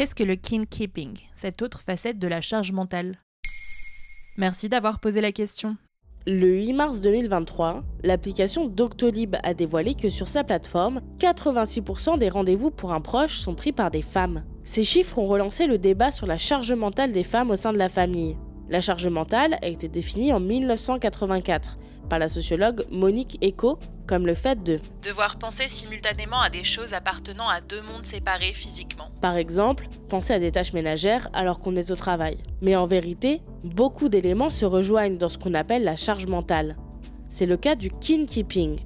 Qu'est-ce que le kin keeping, cette autre facette de la charge mentale? Merci d'avoir posé la question. Le 8 mars 2023, l'application Doctolib a dévoilé que sur sa plateforme, 86% des rendez-vous pour un proche sont pris par des femmes. Ces chiffres ont relancé le débat sur la charge mentale des femmes au sein de la famille. La charge mentale a été définie en 1984 par la sociologue Monique Eco comme le fait de devoir penser simultanément à des choses appartenant à deux mondes séparés physiquement. Par exemple, penser à des tâches ménagères alors qu'on est au travail. Mais en vérité, beaucoup d'éléments se rejoignent dans ce qu'on appelle la charge mentale. C'est le cas du kin keeping,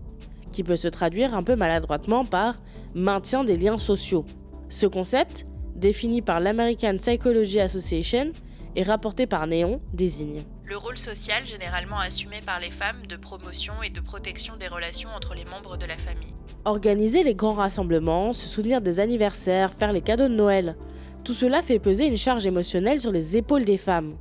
qui peut se traduire un peu maladroitement par maintien des liens sociaux. Ce concept, défini par l'American Psychology Association et rapporté par Néon, désigne le rôle social généralement assumé par les femmes de promotion et de protection des relations entre les membres de la famille. Organiser les grands rassemblements, se souvenir des anniversaires, faire les cadeaux de Noël, tout cela fait peser une charge émotionnelle sur les épaules des femmes.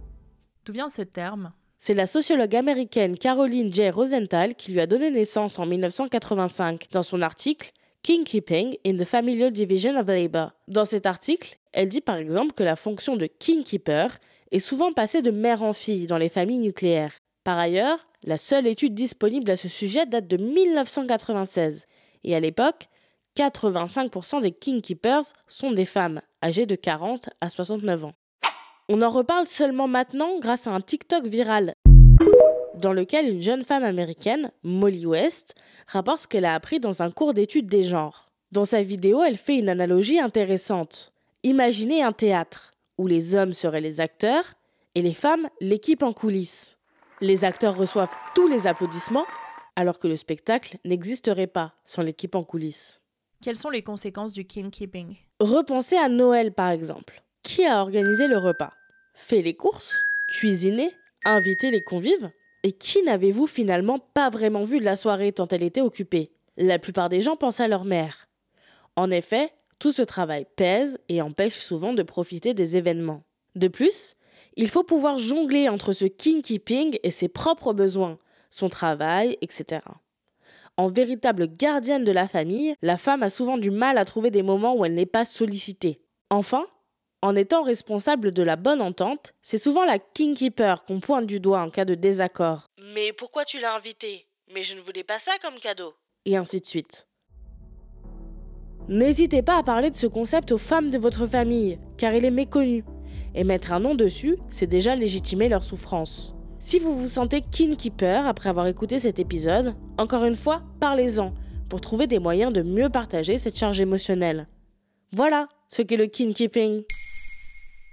D'où vient ce terme? C'est la sociologue américaine Caroline J. Rosenthal qui lui a donné naissance en 1985 dans son article King Keeping in the Familial Division of Labor. Dans cet article, elle dit par exemple que la fonction de King Keeper est souvent passé de mère en fille dans les familles nucléaires. Par ailleurs, la seule étude disponible à ce sujet date de 1996, et à l'époque, 85% des Keepers sont des femmes, âgées de 40 à 69 ans. On en reparle seulement maintenant grâce à un TikTok viral, dans lequel une jeune femme américaine, Molly West, rapporte ce qu'elle a appris dans un cours d'études des genres. Dans sa vidéo, elle fait une analogie intéressante. Imaginez un théâtre où les hommes seraient les acteurs et les femmes l'équipe en coulisses. Les acteurs reçoivent tous les applaudissements alors que le spectacle n'existerait pas sans l'équipe en coulisses. Quelles sont les conséquences du king keeping? Repensez à Noël par exemple. Qui a organisé le repas? Fait les courses? Cuisiné Invité les convives? Et qui n'avez-vous finalement pas vraiment vu de la soirée tant elle était occupée? La plupart des gens pensent à leur mère. En effet, tout ce travail pèse et empêche souvent de profiter des événements. De plus, il faut pouvoir jongler entre ce king keeping et ses propres besoins, son travail, etc. En véritable gardienne de la famille, la femme a souvent du mal à trouver des moments où elle n'est pas sollicitée. Enfin, en étant responsable de la bonne entente, c'est souvent la king keeper qu'on pointe du doigt en cas de désaccord. Mais pourquoi tu l'as invité? Mais je ne voulais pas ça comme cadeau. Et ainsi de suite. N'hésitez pas à parler de ce concept aux femmes de votre famille, car il est méconnu. Et mettre un nom dessus, c'est déjà légitimer leur souffrance. Si vous vous sentez keeper après avoir écouté cet épisode, encore une fois, parlez-en pour trouver des moyens de mieux partager cette charge émotionnelle. Voilà ce qu'est le keeping.